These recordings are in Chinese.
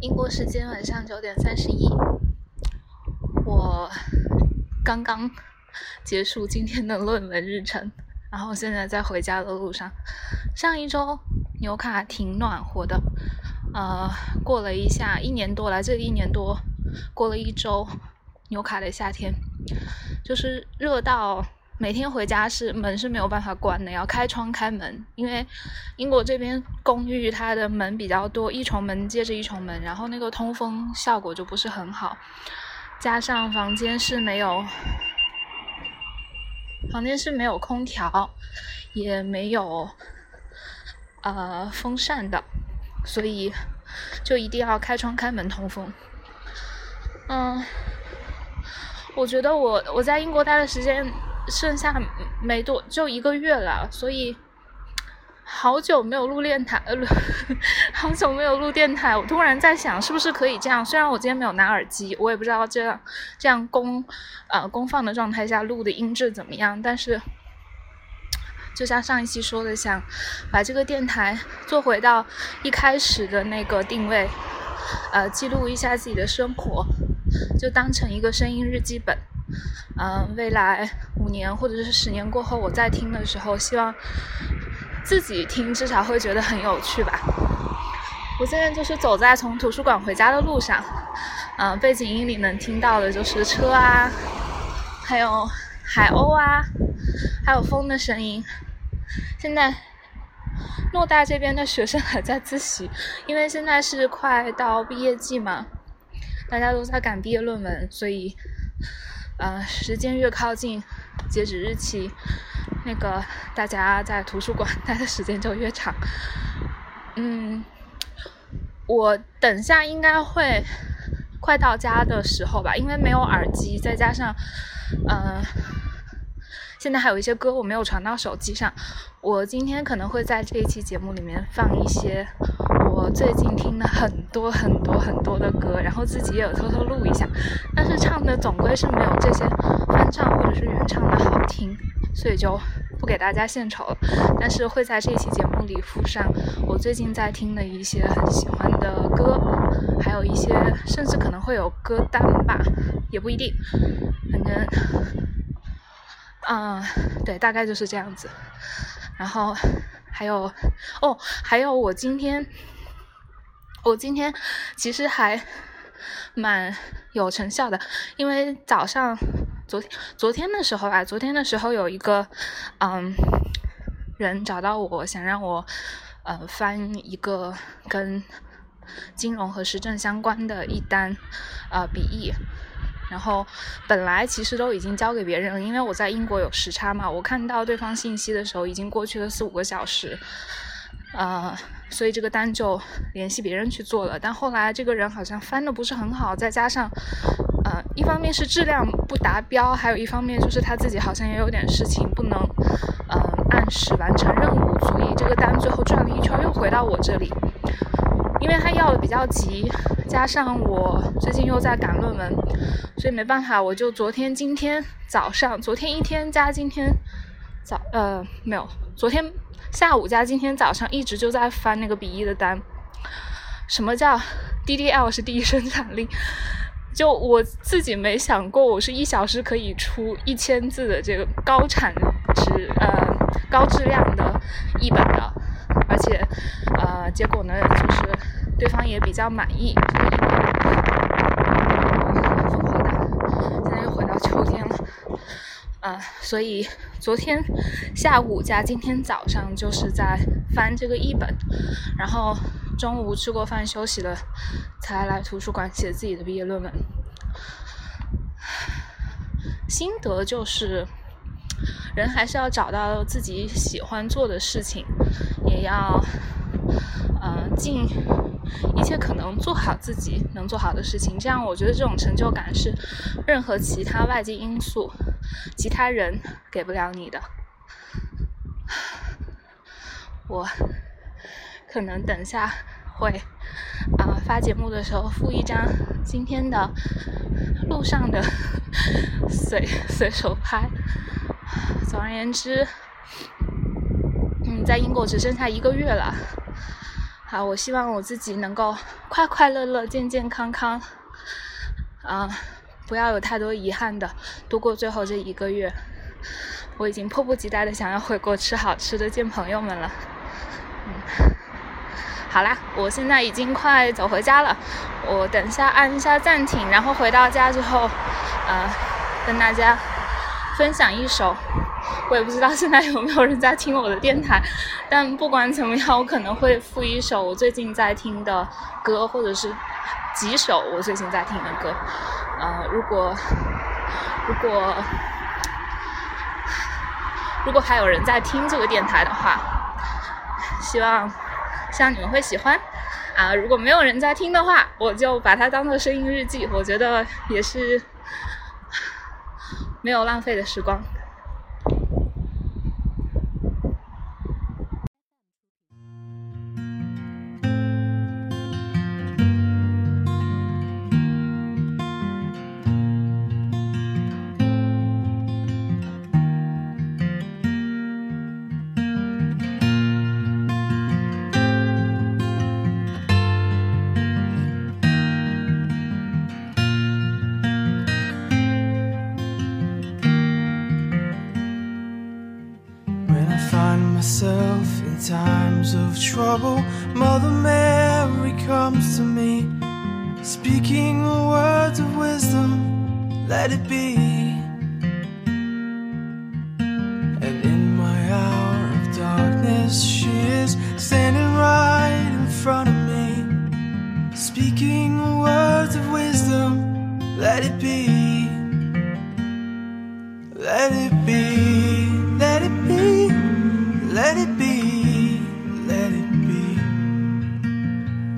英国时间晚上九点三十一，我刚刚结束今天的论文日程，然后现在在回家的路上。上一周纽卡挺暖和的，呃，过了一下一年多来这一年多，过了一周，纽卡的夏天就是热到。每天回家是门是没有办法关的，要开窗开门，因为英国这边公寓它的门比较多，一重门接着一重门，然后那个通风效果就不是很好，加上房间是没有房间是没有空调，也没有呃风扇的，所以就一定要开窗开门通风。嗯，我觉得我我在英国待的时间。剩下没多就一个月了，所以好久没有录电台，呃，好久没有录电台。我突然在想，是不是可以这样？虽然我今天没有拿耳机，我也不知道这样这样公呃公放的状态下录的音质怎么样。但是，就像上一期说的，想把这个电台做回到一开始的那个定位，呃，记录一下自己的生活，就当成一个声音日记本。嗯，未来五年或者是十年过后，我再听的时候，希望自己听至少会觉得很有趣吧。我现在就是走在从图书馆回家的路上，嗯，背景音里能听到的就是车啊，还有海鸥啊，还有风的声音。现在诺大这边的学生还在自习，因为现在是快到毕业季嘛，大家都在赶毕业论文，所以。呃，时间越靠近截止日期，那个大家在图书馆 待的时间就越长。嗯，我等下应该会快到家的时候吧，因为没有耳机，再加上，呃，现在还有一些歌我没有传到手机上。我今天可能会在这一期节目里面放一些。我最近听了很多很多很多的歌，然后自己也有偷偷录一下，但是唱的总归是没有这些翻唱或者是原唱的好听，所以就不给大家献丑了。但是会在这期节目里附上我最近在听的一些很喜欢的歌，还有一些甚至可能会有歌单吧，也不一定。反正，嗯，对，大概就是这样子。然后还有哦，还有我今天。我今天其实还蛮有成效的，因为早上昨天昨天的时候啊，昨天的时候有一个嗯人找到我，想让我呃翻一个跟金融和时政相关的一单呃笔译，然后本来其实都已经交给别人了，因为我在英国有时差嘛，我看到对方信息的时候已经过去了四五个小时。呃，所以这个单就联系别人去做了，但后来这个人好像翻的不是很好，再加上，呃，一方面是质量不达标，还有一方面就是他自己好像也有点事情不能，呃，按时完成任务，所以这个单最后转了一圈又回到我这里，因为他要的比较急，加上我最近又在赶论文，所以没办法，我就昨天、今天早上，昨天一天加今天早，呃，没有，昨天。下午加今天早上一直就在翻那个笔译的单，什么叫 DDL 是第一生产力？就我自己没想过，我是一小时可以出一千字的这个高产值呃高质量的译本的，而且呃结果呢就是对方也比较满意。现在又回到秋天了。啊，所以昨天下午加今天早上就是在翻这个译本，然后中午吃过饭休息了，才来图书馆写自己的毕业论文。心得就是，人还是要找到自己喜欢做的事情，也要呃尽一切可能做好自己能做好的事情。这样，我觉得这种成就感是任何其他外界因素。其他人给不了你的，我可能等下会啊发节目的时候附一张今天的路上的 随 随手拍。总而言之，嗯，在英国只剩下一个月了，好，我希望我自己能够快快乐乐、健健康康，啊，不要有太多遗憾的度过最后这一个月。我已经迫不及待的想要回国吃好吃的、见朋友们了。嗯，好啦，我现在已经快走回家了，我等下按一下暂停，然后回到家之后，呃，跟大家分享一首。我也不知道现在有没有人在听我的电台，但不管怎么样，我可能会附一首我最近在听的歌，或者是几首我最近在听的歌。呃，如果如果如果还有人在听这个电台的话，希望希望你们会喜欢。啊，如果没有人在听的话，我就把它当做声音日记，我觉得也是没有浪费的时光。Trouble, Mother Mary comes to me, speaking words of wisdom, let it be.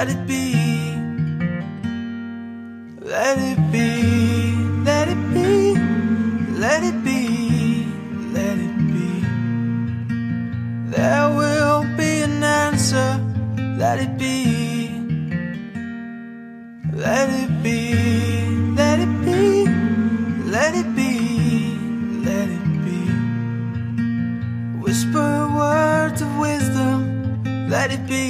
Let it be. Let it be, let it be, let it be, let it be. There will be an answer, let it be. Let it be, let it be, let it be, let it be. Whisper words of wisdom, let it be.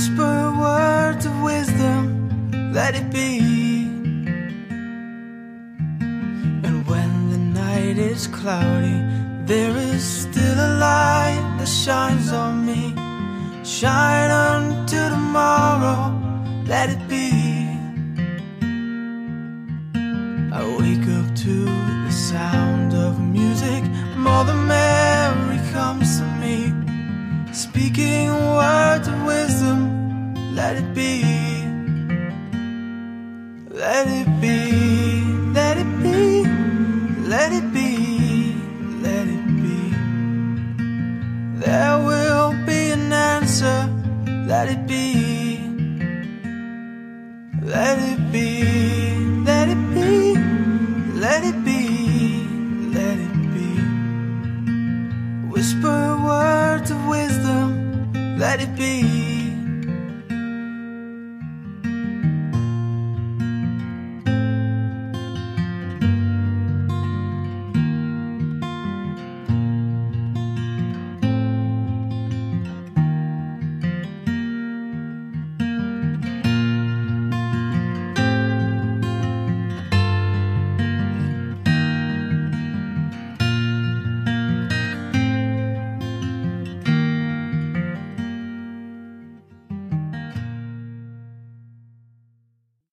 Whisper words of wisdom, let it be. And when the night is cloudy, there is still a light that shines on me. Shine unto tomorrow, let it be. Whisper words of wisdom, let it be.